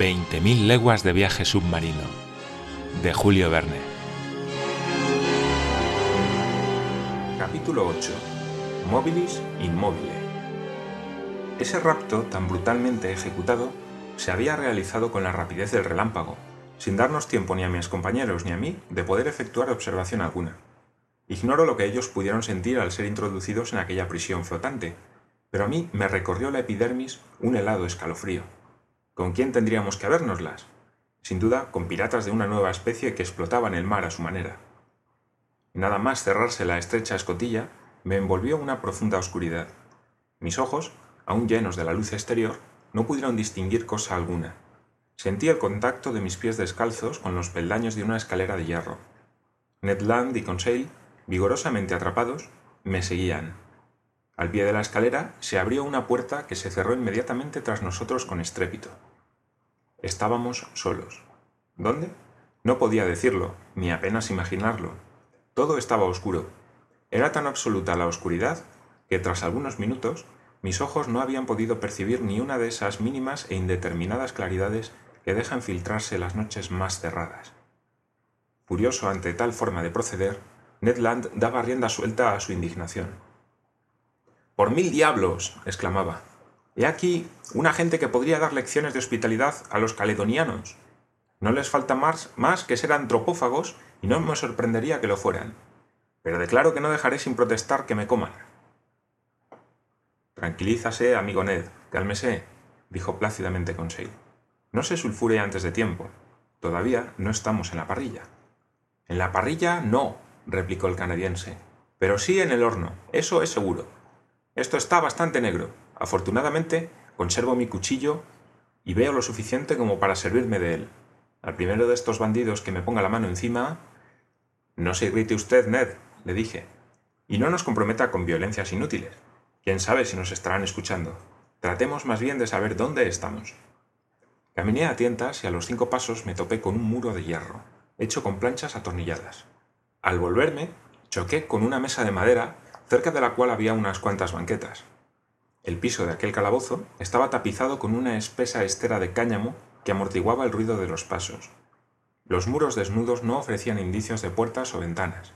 20.000 leguas de viaje submarino, de Julio Verne. Capítulo 8. Mobilis Inmobile. Ese rapto tan brutalmente ejecutado se había realizado con la rapidez del relámpago, sin darnos tiempo ni a mis compañeros ni a mí de poder efectuar observación alguna. Ignoro lo que ellos pudieron sentir al ser introducidos en aquella prisión flotante, pero a mí me recorrió la epidermis un helado escalofrío. ¿Con quién tendríamos que habérnoslas? Sin duda, con piratas de una nueva especie que explotaban el mar a su manera. Nada más cerrarse la estrecha escotilla, me envolvió una profunda oscuridad. Mis ojos, aún llenos de la luz exterior, no pudieron distinguir cosa alguna. Sentí el contacto de mis pies descalzos con los peldaños de una escalera de hierro. Ned Land y Conseil vigorosamente atrapados, me seguían. Al pie de la escalera se abrió una puerta que se cerró inmediatamente tras nosotros con estrépito. Estábamos solos. ¿Dónde? No podía decirlo, ni apenas imaginarlo. Todo estaba oscuro. Era tan absoluta la oscuridad que tras algunos minutos mis ojos no habían podido percibir ni una de esas mínimas e indeterminadas claridades que dejan filtrarse las noches más cerradas. Furioso ante tal forma de proceder, Ned Land daba rienda suelta a su indignación. Por mil diablos. exclamaba. He aquí una gente que podría dar lecciones de hospitalidad a los caledonianos. No les falta más, más que ser antropófagos y no me sorprendería que lo fueran. Pero declaro que no dejaré sin protestar que me coman. Tranquilízase, amigo Ned, cálmese, dijo plácidamente Conseil. No se sulfure antes de tiempo. Todavía no estamos en la parrilla. En la parrilla no, replicó el canadiense. Pero sí en el horno, eso es seguro. Esto está bastante negro. Afortunadamente, conservo mi cuchillo y veo lo suficiente como para servirme de él. Al primero de estos bandidos que me ponga la mano encima... No se irrite usted, Ned, le dije, y no nos comprometa con violencias inútiles. Quién sabe si nos estarán escuchando. Tratemos más bien de saber dónde estamos. Caminé a tientas y a los cinco pasos me topé con un muro de hierro, hecho con planchas atornilladas. Al volverme, choqué con una mesa de madera cerca de la cual había unas cuantas banquetas. El piso de aquel calabozo estaba tapizado con una espesa estera de cáñamo que amortiguaba el ruido de los pasos. Los muros desnudos no ofrecían indicios de puertas o ventanas.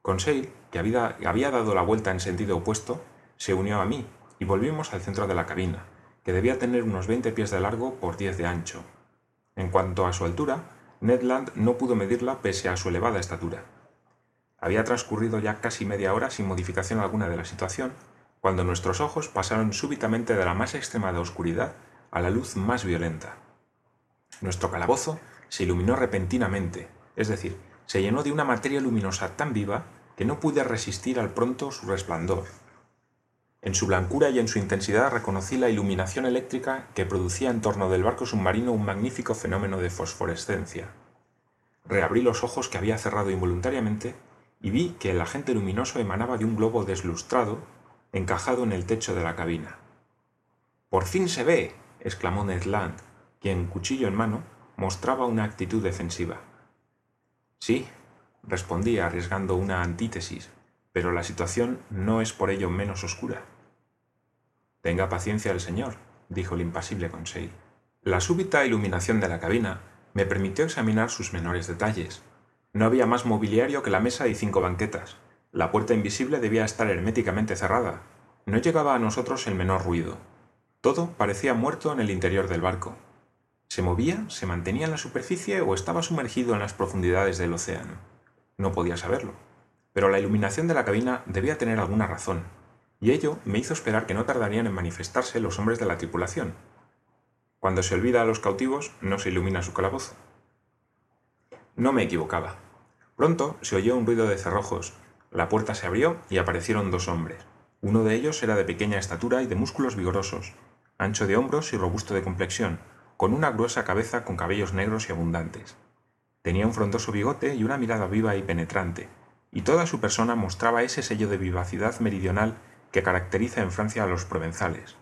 Conseil, que había, dado la vuelta en sentido opuesto, se unió a mí y volvimos al centro de la cabina, que debía tener unos veinte pies de largo por diez de ancho. En cuanto a su altura, Ned Land no pudo medirla pese a su elevada estatura. Había transcurrido ya casi media hora sin modificación alguna de la situación, cuando nuestros ojos pasaron súbitamente de la más extremada oscuridad a la luz más violenta. Nuestro calabozo se iluminó repentinamente, es decir, se llenó de una materia luminosa tan viva que no pude resistir al pronto su resplandor. En su blancura y en su intensidad reconocí la iluminación eléctrica que producía en torno del barco submarino un magnífico fenómeno de fosforescencia. Reabrí los ojos que había cerrado involuntariamente y vi que el agente luminoso emanaba de un globo deslustrado encajado en el techo de la cabina. Por fin se ve. exclamó Ned Land, quien, cuchillo en mano, mostraba una actitud defensiva. Sí, respondí arriesgando una antítesis, pero la situación no es por ello menos oscura. Tenga paciencia el señor, dijo el impasible Conseil. La súbita iluminación de la cabina me permitió examinar sus menores detalles, no había más mobiliario que la mesa y cinco banquetas. La puerta invisible debía estar herméticamente cerrada. No llegaba a nosotros el menor ruido. Todo parecía muerto en el interior del barco. ¿Se movía, se mantenía en la superficie o estaba sumergido en las profundidades del océano? No podía saberlo. Pero la iluminación de la cabina debía tener alguna razón, y ello me hizo esperar que no tardarían en manifestarse los hombres de la tripulación. Cuando se olvida a los cautivos, no se ilumina su calabozo. No me equivocaba. Pronto se oyó un ruido de cerrojos. La puerta se abrió y aparecieron dos hombres. Uno de ellos era de pequeña estatura y de músculos vigorosos, ancho de hombros y robusto de complexión, con una gruesa cabeza con cabellos negros y abundantes. Tenía un frondoso bigote y una mirada viva y penetrante, y toda su persona mostraba ese sello de vivacidad meridional que caracteriza en Francia a los provenzales.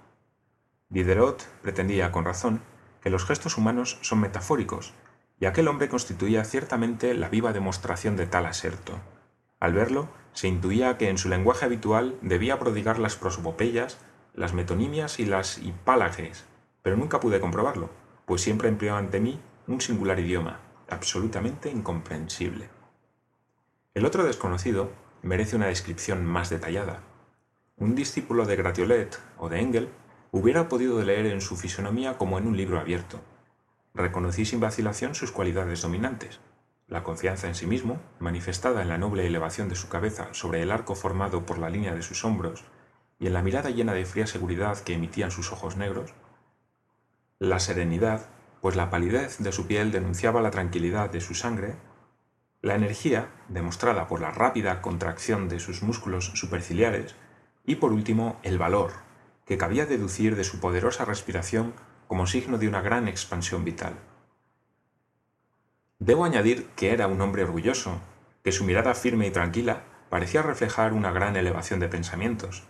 Diderot pretendía, con razón, que los gestos humanos son metafóricos y aquel hombre constituía ciertamente la viva demostración de tal aserto. Al verlo, se intuía que en su lenguaje habitual debía prodigar las prosopopeyas, las metonimias y las hipálages, pero nunca pude comprobarlo, pues siempre empleó ante mí un singular idioma, absolutamente incomprensible. El otro desconocido merece una descripción más detallada. Un discípulo de Gratiolet o de Engel hubiera podido leer en su fisonomía como en un libro abierto. Reconocí sin vacilación sus cualidades dominantes, la confianza en sí mismo, manifestada en la noble elevación de su cabeza sobre el arco formado por la línea de sus hombros y en la mirada llena de fría seguridad que emitían sus ojos negros, la serenidad, pues la palidez de su piel denunciaba la tranquilidad de su sangre, la energía, demostrada por la rápida contracción de sus músculos superciliares, y por último el valor, que cabía deducir de su poderosa respiración como signo de una gran expansión vital. Debo añadir que era un hombre orgulloso, que su mirada firme y tranquila parecía reflejar una gran elevación de pensamientos,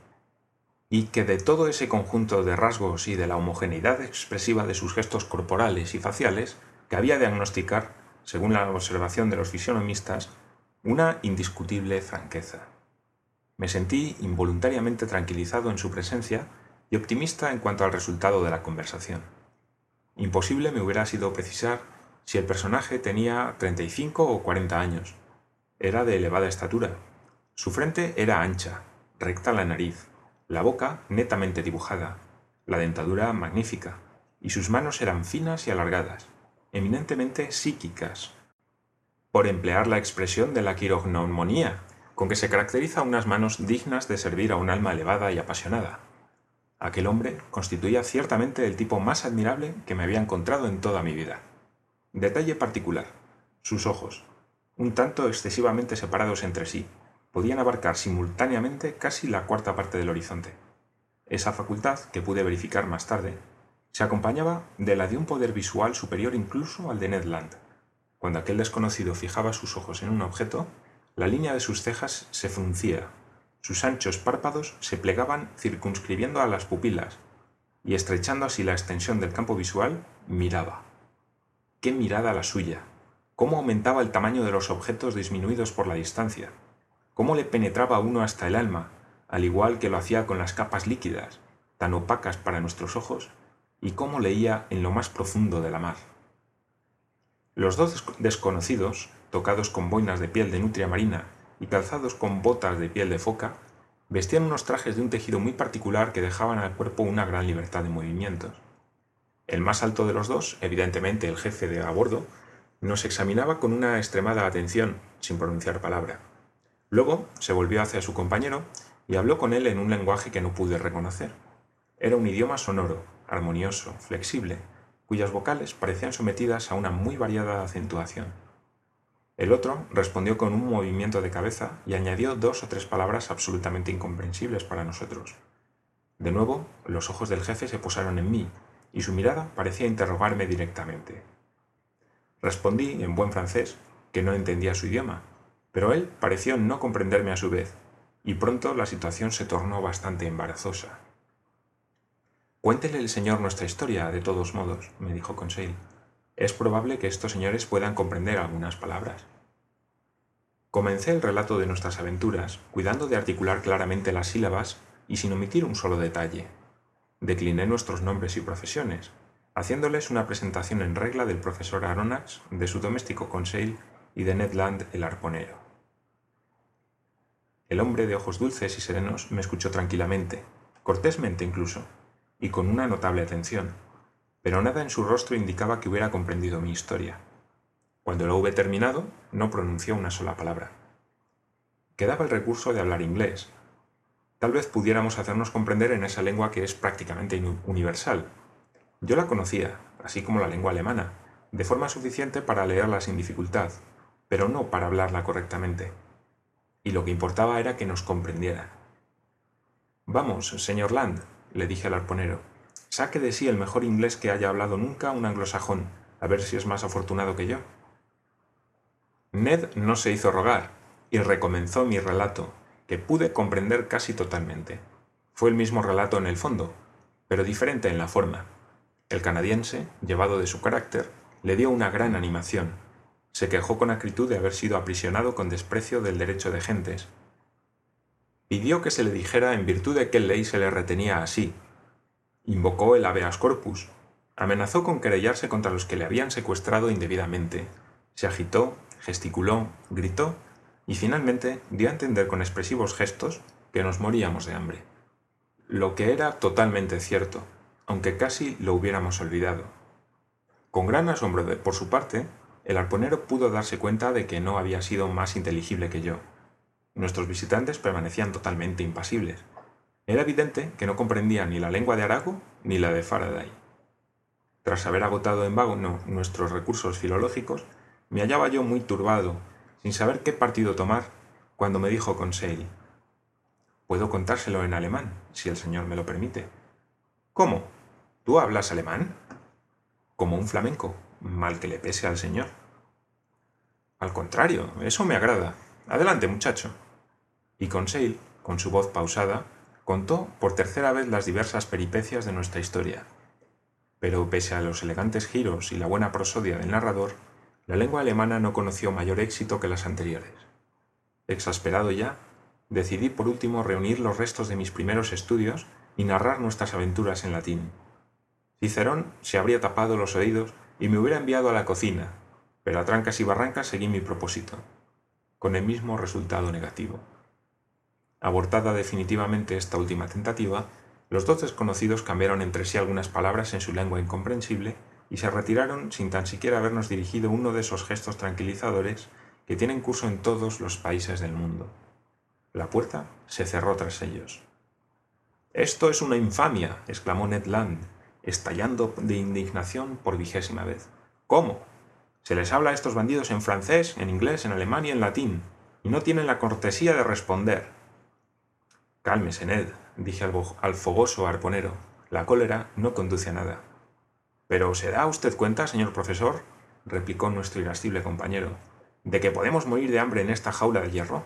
y que de todo ese conjunto de rasgos y de la homogeneidad expresiva de sus gestos corporales y faciales, que había diagnosticar, según la observación de los fisionomistas, una indiscutible franqueza. Me sentí involuntariamente tranquilizado en su presencia y optimista en cuanto al resultado de la conversación. Imposible me hubiera sido precisar si el personaje tenía 35 o 40 años. Era de elevada estatura. Su frente era ancha, recta la nariz, la boca netamente dibujada, la dentadura magnífica, y sus manos eran finas y alargadas, eminentemente psíquicas, por emplear la expresión de la quirognomonía, con que se caracteriza unas manos dignas de servir a un alma elevada y apasionada. Aquel hombre constituía ciertamente el tipo más admirable que me había encontrado en toda mi vida. Detalle particular. Sus ojos, un tanto excesivamente separados entre sí, podían abarcar simultáneamente casi la cuarta parte del horizonte. Esa facultad, que pude verificar más tarde, se acompañaba de la de un poder visual superior incluso al de Ned Land. Cuando aquel desconocido fijaba sus ojos en un objeto, la línea de sus cejas se fruncía, sus anchos párpados se plegaban circunscribiendo a las pupilas, y estrechando así la extensión del campo visual, miraba. Qué mirada la suya. Cómo aumentaba el tamaño de los objetos disminuidos por la distancia. Cómo le penetraba uno hasta el alma, al igual que lo hacía con las capas líquidas, tan opacas para nuestros ojos, y cómo leía en lo más profundo de la mar. Los dos desconocidos, tocados con boinas de piel de nutria marina y calzados con botas de piel de foca, vestían unos trajes de un tejido muy particular que dejaban al cuerpo una gran libertad de movimientos. El más alto de los dos, evidentemente el jefe de a bordo, nos examinaba con una extremada atención, sin pronunciar palabra. Luego se volvió hacia su compañero y habló con él en un lenguaje que no pude reconocer. Era un idioma sonoro, armonioso, flexible, cuyas vocales parecían sometidas a una muy variada acentuación. El otro respondió con un movimiento de cabeza y añadió dos o tres palabras absolutamente incomprensibles para nosotros. De nuevo, los ojos del jefe se posaron en mí, y su mirada parecía interrogarme directamente. Respondí, en buen francés, que no entendía su idioma, pero él pareció no comprenderme a su vez, y pronto la situación se tornó bastante embarazosa. Cuéntele el señor nuestra historia, de todos modos, me dijo Conseil. Es probable que estos señores puedan comprender algunas palabras. Comencé el relato de nuestras aventuras, cuidando de articular claramente las sílabas y sin omitir un solo detalle, decliné nuestros nombres y profesiones, haciéndoles una presentación en regla del profesor Aronnax, de su doméstico Conseil y de Ned Land el arponero. El hombre de ojos dulces y serenos me escuchó tranquilamente, cortésmente incluso, y con una notable atención, pero nada en su rostro indicaba que hubiera comprendido mi historia. Cuando lo hube terminado, no pronunció una sola palabra. Quedaba el recurso de hablar inglés, Tal vez pudiéramos hacernos comprender en esa lengua que es prácticamente universal. Yo la conocía, así como la lengua alemana, de forma suficiente para leerla sin dificultad, pero no para hablarla correctamente. Y lo que importaba era que nos comprendiera. Vamos, señor Land, le dije al arponero, saque de sí el mejor inglés que haya hablado nunca un anglosajón, a ver si es más afortunado que yo. Ned no se hizo rogar, y recomenzó mi relato, que pude comprender casi totalmente. Fue el mismo relato en el fondo, pero diferente en la forma. El canadiense, llevado de su carácter, le dio una gran animación. Se quejó con acritud de haber sido aprisionado con desprecio del derecho de gentes. Pidió que se le dijera en virtud de qué ley se le retenía así. Invocó el habeas corpus, Amenazó con querellarse contra los que le habían secuestrado indebidamente. Se agitó, gesticuló, gritó y finalmente dio a entender con expresivos gestos que nos moríamos de hambre. Lo que era totalmente cierto, aunque casi lo hubiéramos olvidado. Con gran asombro de, por su parte, el arponero pudo darse cuenta de que no había sido más inteligible que yo. Nuestros visitantes permanecían totalmente impasibles. Era evidente que no comprendían ni la lengua de Arago ni la de Faraday. Tras haber agotado en vago nuestros recursos filológicos, me hallaba yo muy turbado, sin saber qué partido tomar, cuando me dijo Conseil, Puedo contárselo en alemán, si el señor me lo permite. ¿Cómo? ¿Tú hablas alemán? Como un flamenco, mal que le pese al señor. Al contrario, eso me agrada. Adelante, muchacho. Y Conseil, con su voz pausada, contó por tercera vez las diversas peripecias de nuestra historia. Pero pese a los elegantes giros y la buena prosodia del narrador, la lengua alemana no conoció mayor éxito que las anteriores. Exasperado ya, decidí por último reunir los restos de mis primeros estudios y narrar nuestras aventuras en latín. Cicerón se habría tapado los oídos y me hubiera enviado a la cocina, pero a trancas y barrancas seguí mi propósito, con el mismo resultado negativo. Abortada definitivamente esta última tentativa, los dos desconocidos cambiaron entre sí algunas palabras en su lengua incomprensible y se retiraron sin tan siquiera habernos dirigido uno de esos gestos tranquilizadores que tienen curso en todos los países del mundo. La puerta se cerró tras ellos. Esto es una infamia, exclamó Ned Land, estallando de indignación por vigésima vez. ¿Cómo? Se les habla a estos bandidos en francés, en inglés, en alemán y en latín, y no tienen la cortesía de responder. Cálmese, Ned, dije al, fogoso arponero. La cólera no conduce a nada. Pero ¿se da usted cuenta, señor profesor? replicó nuestro irascible compañero, de que podemos morir de hambre en esta jaula de hierro.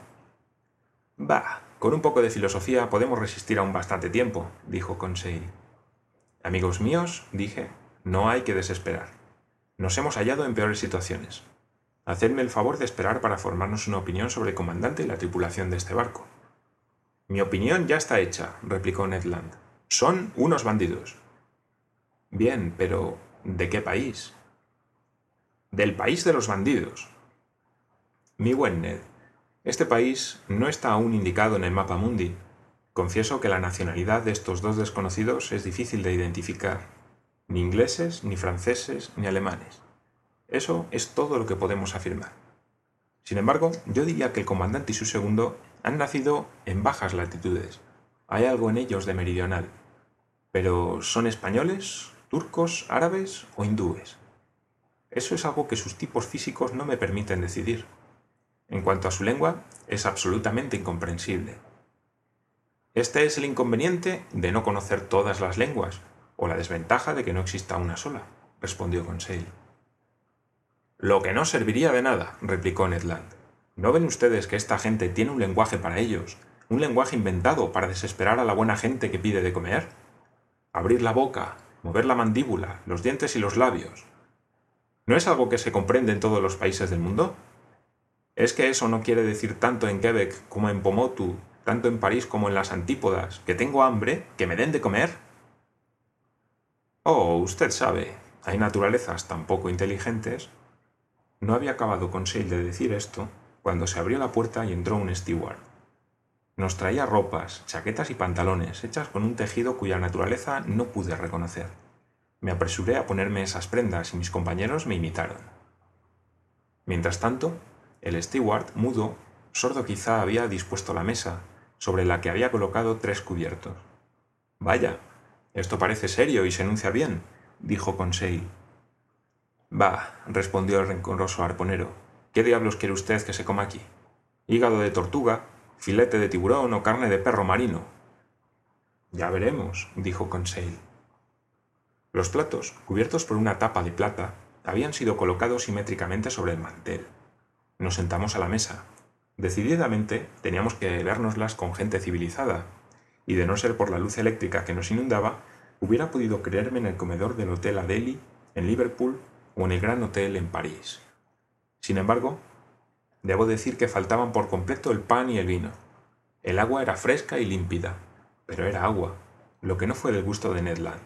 Bah, con un poco de filosofía podemos resistir aún bastante tiempo, dijo Conseil. Amigos míos, dije, no hay que desesperar. Nos hemos hallado en peores situaciones. Hacedme el favor de esperar para formarnos una opinión sobre el comandante y la tripulación de este barco. Mi opinión ya está hecha, replicó Ned Land. Son unos bandidos. Bien, pero ¿de qué país? Del país de los bandidos. Mi buen Ned, este país no está aún indicado en el mapa mundi. Confieso que la nacionalidad de estos dos desconocidos es difícil de identificar. Ni ingleses, ni franceses, ni alemanes. Eso es todo lo que podemos afirmar. Sin embargo, yo diría que el comandante y su segundo han nacido en bajas latitudes. Hay algo en ellos de meridional. Pero ¿son españoles, turcos, árabes o hindúes? Eso es algo que sus tipos físicos no me permiten decidir. En cuanto a su lengua, es absolutamente incomprensible. Este es el inconveniente de no conocer todas las lenguas, o la desventaja de que no exista una sola, respondió Conseil. Lo que no serviría de nada, replicó Ned Land. ¿No ven ustedes que esta gente tiene un lenguaje para ellos, un lenguaje inventado para desesperar a la buena gente que pide de comer? Abrir la boca, mover la mandíbula, los dientes y los labios. ¿No es algo que se comprende en todos los países del mundo? ¿Es que eso no quiere decir tanto en Quebec como en Pomotu, tanto en París como en las antípodas, que tengo hambre, que me den de comer? Oh, usted sabe, hay naturalezas tan poco inteligentes. No había acabado con Conseil de decir esto cuando se abrió la puerta y entró un steward. Nos traía ropas, chaquetas y pantalones hechas con un tejido cuya naturaleza no pude reconocer. Me apresuré a ponerme esas prendas y mis compañeros me imitaron. Mientras tanto, el steward, mudo, sordo quizá, había dispuesto la mesa, sobre la que había colocado tres cubiertos. Vaya, esto parece serio y se enuncia bien, dijo Conseil. Bah, respondió el rencoroso arponero. ¿Qué diablos quiere usted que se coma aquí? ¿Hígado de tortuga, filete de tiburón o carne de perro marino? Ya veremos, dijo Conseil. Los platos, cubiertos por una tapa de plata, habían sido colocados simétricamente sobre el mantel. Nos sentamos a la mesa. Decididamente teníamos que vernoslas con gente civilizada, y de no ser por la luz eléctrica que nos inundaba, hubiera podido creerme en el comedor del Hotel Adeli, en Liverpool o en el Gran Hotel en París. Sin embargo, debo decir que faltaban por completo el pan y el vino. El agua era fresca y límpida, pero era agua, lo que no fue del gusto de Ned Land.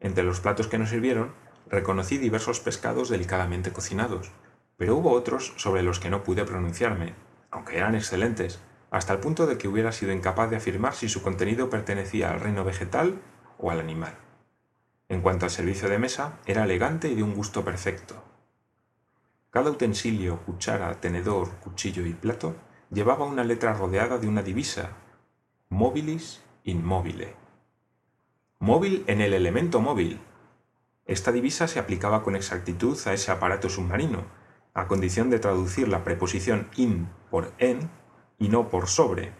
Entre los platos que nos sirvieron, reconocí diversos pescados delicadamente cocinados, pero hubo otros sobre los que no pude pronunciarme, aunque eran excelentes, hasta el punto de que hubiera sido incapaz de afirmar si su contenido pertenecía al reino vegetal o al animal. En cuanto al servicio de mesa, era elegante y de un gusto perfecto. Cada utensilio, cuchara, tenedor, cuchillo y plato llevaba una letra rodeada de una divisa, mobilis in mobile. Móvil en el elemento móvil. Esta divisa se aplicaba con exactitud a ese aparato submarino, a condición de traducir la preposición in por en y no por sobre.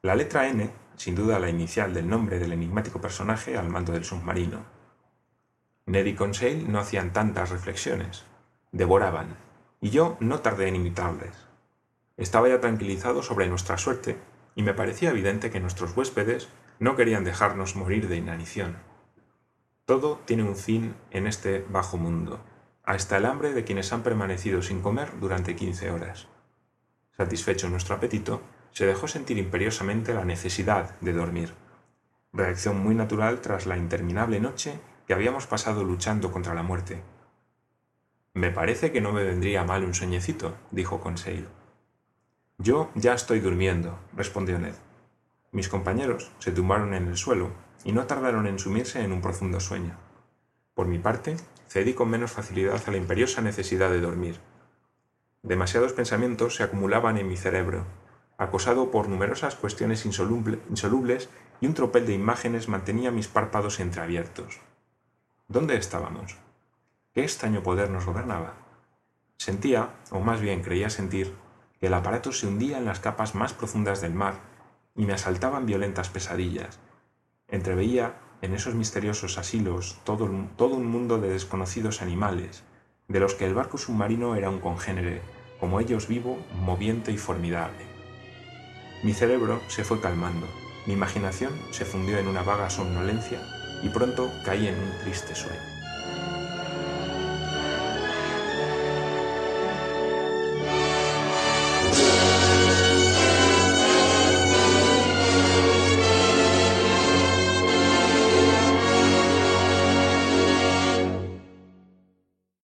La letra n, sin duda la inicial del nombre del enigmático personaje al mando del submarino. Ned y Conseil no hacían tantas reflexiones, devoraban, y yo no tardé en imitarles. Estaba ya tranquilizado sobre nuestra suerte y me parecía evidente que nuestros huéspedes no querían dejarnos morir de inanición. Todo tiene un fin en este bajo mundo, hasta el hambre de quienes han permanecido sin comer durante quince horas. Satisfecho nuestro apetito, se dejó sentir imperiosamente la necesidad de dormir, reacción muy natural tras la interminable noche que habíamos pasado luchando contra la muerte. Me parece que no me vendría mal un sueñecito, dijo Conseil. Yo ya estoy durmiendo, respondió Ned. Mis compañeros se tumbaron en el suelo y no tardaron en sumirse en un profundo sueño. Por mi parte, cedí con menos facilidad a la imperiosa necesidad de dormir. Demasiados pensamientos se acumulaban en mi cerebro, acosado por numerosas cuestiones insolubles y un tropel de imágenes mantenía mis párpados entreabiertos. ¿Dónde estábamos? ¿Qué extraño poder nos gobernaba? Sentía, o más bien creía sentir, que el aparato se hundía en las capas más profundas del mar y me asaltaban violentas pesadillas. Entreveía en esos misteriosos asilos todo, todo un mundo de desconocidos animales, de los que el barco submarino era un congénere, como ellos vivo, moviente y formidable. Mi cerebro se fue calmando, mi imaginación se fundió en una vaga somnolencia y pronto caí en un triste sueño.